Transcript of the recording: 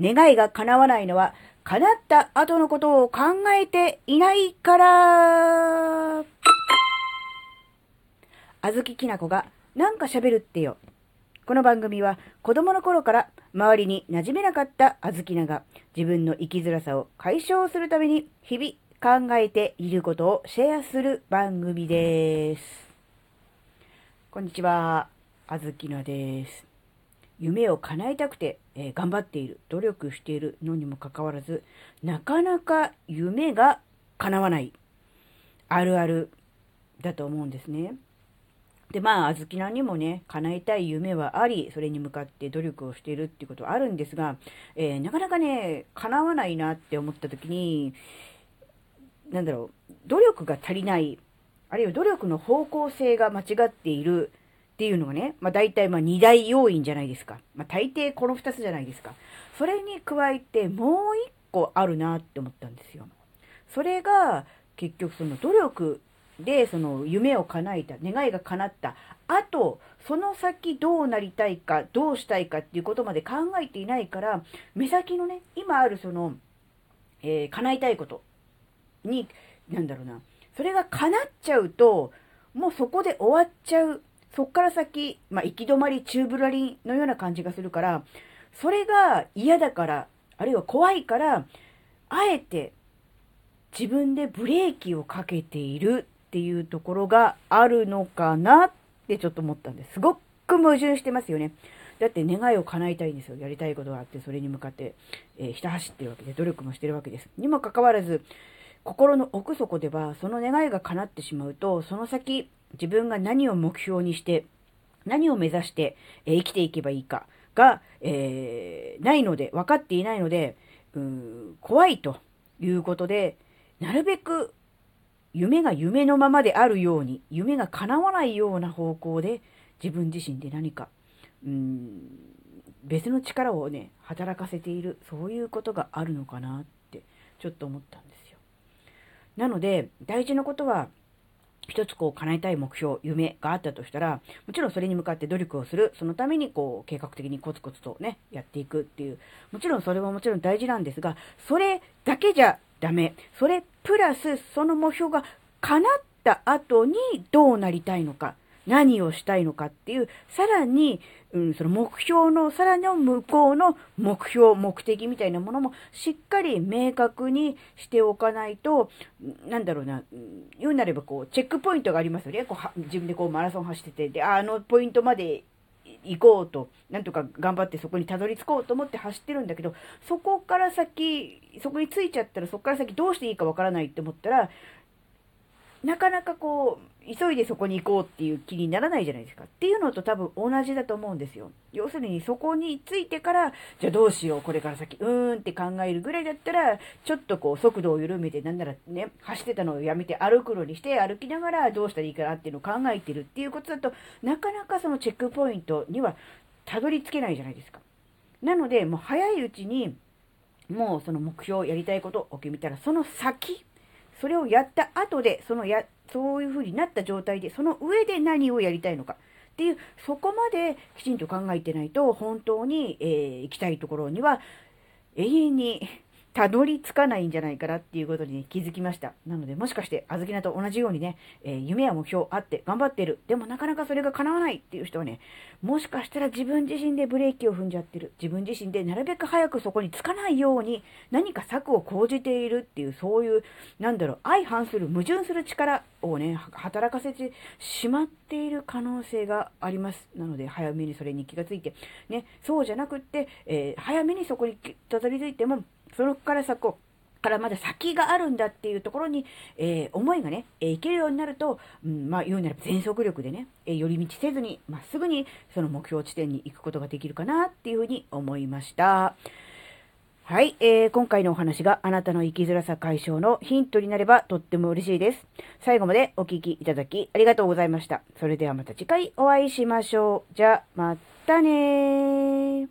願いが叶わないのは、叶った後のことを考えていないから。あずききなこがなんか喋るってよ。この番組は子供の頃から周りに馴染めなかったあずきなが自分の生きづらさを解消するために日々考えていることをシェアする番組です。こんにちは、あずきなです。夢を叶えたくて、えー、頑張っている、努力しているのにもかかわらず、なかなか夢が叶わない。あるあるだと思うんですね。で、まあ、あずきなにもね、叶えたい夢はあり、それに向かって努力をしているっていうことはあるんですが、えー、なかなかね、叶わないなって思った時に、なんだろう、努力が足りない、あるいは努力の方向性が間違っているっていうのがね、まあ大体まあ二大要因じゃないですか。まあ大抵この二つじゃないですか。それに加えてもう一個あるなって思ったんですよ。それが結局その努力でその夢を叶えた、願いが叶った。あと、その先どうなりたいか、どうしたいかっていうことまで考えていないから、目先のね、今あるその、えー、叶えたいことに、なんだろうな、それが叶っちゃうと、もうそこで終わっちゃうそっから先、まあ、行き止まり、宙ぶらりのような感じがするから、それが嫌だから、あるいは怖いから、あえて自分でブレーキをかけているっていうところがあるのかなってちょっと思ったんです。すごく矛盾してますよね。だって願いを叶えたいんですよ。やりたいことがあって、それに向かって、えー、ひた走ってるわけで、努力もしてるわけです。にもかかわらず、心の奥底では、その願いが叶ってしまうと、その先、自分が何を目標にして、何を目指して、え生きていけばいいかが、えー、ないので、分かっていないので、うん、怖いということで、なるべく夢が夢のままであるように、夢が叶わないような方向で自分自身で何か、うん、別の力をね、働かせている、そういうことがあるのかなってちょっと思ったんですよ。なので、大事なことは、一つこう叶えたい目標、夢があったとしたら、もちろんそれに向かって努力をする、そのためにこう計画的にコツコツとね、やっていくっていう、もちろんそれはもちろん大事なんですが、それだけじゃダメ。それプラスその目標が叶った後にどうなりたいのか。何をしたいのかっていう、さらに、うん、その目標の、さらに向こうの目標、目的みたいなものもしっかり明確にしておかないと、なんだろうな、言うなればこう、チェックポイントがありますよね。こう自分でこうマラソン走ってて、で、あのポイントまで行こうと、なんとか頑張ってそこにたどり着こうと思って走ってるんだけど、そこから先、そこに着いちゃったらそこから先どうしていいかわからないって思ったら、なかなかこう、急いでそこに行こうっていう気にならないじゃないですか。っていうのと多分同じだと思うんですよ。要するにそこに着いてから、じゃあどうしよう、これから先、うーんって考えるぐらいだったら、ちょっとこう速度を緩めて、なんならね、走ってたのをやめて歩くのにして、歩きながらどうしたらいいかなっていうのを考えてるっていうことだと、なかなかそのチェックポイントにはたどり着けないじゃないですか。なので、もう早いうちに、もうその目標、やりたいことを決めたら、その先、それをやった後で、そのや、そういう風になった状態で、その上で何をやりたいのか。っていう、そこまできちんと考えてないと、本当に、えー、行きたいところには永遠にたどり着かないんじゃないかなっていうことに、気づきました。なので、もしかして、あずきなと同じようにね、えー、夢や目標あって頑張ってる。でもなかなかそれが叶わないっていう人はね、もしかしたら自分自身でブレーキを踏んじゃってる。自分自身でなるべく早くそこに着かないように何か策を講じているっていう、そういう、なんだろう、相反する、矛盾する力をね、働かせてしまっている可能性があります。なので、早めにそれに気がついて、ね、そうじゃなくって、えー、早めにそこにたどり着いても、そのからさ、こ、からまだ先があるんだっていうところに、えー、思いがね、えー、いけるようになると、うん、まあ言うなら全速力でね、えー、寄り道せずに、まっすぐにその目標地点に行くことができるかなっていうふうに思いました。はい、えー、今回のお話があなたの生きづらさ解消のヒントになればとっても嬉しいです。最後までお聴きいただきありがとうございました。それではまた次回お会いしましょう。じゃあ、またね。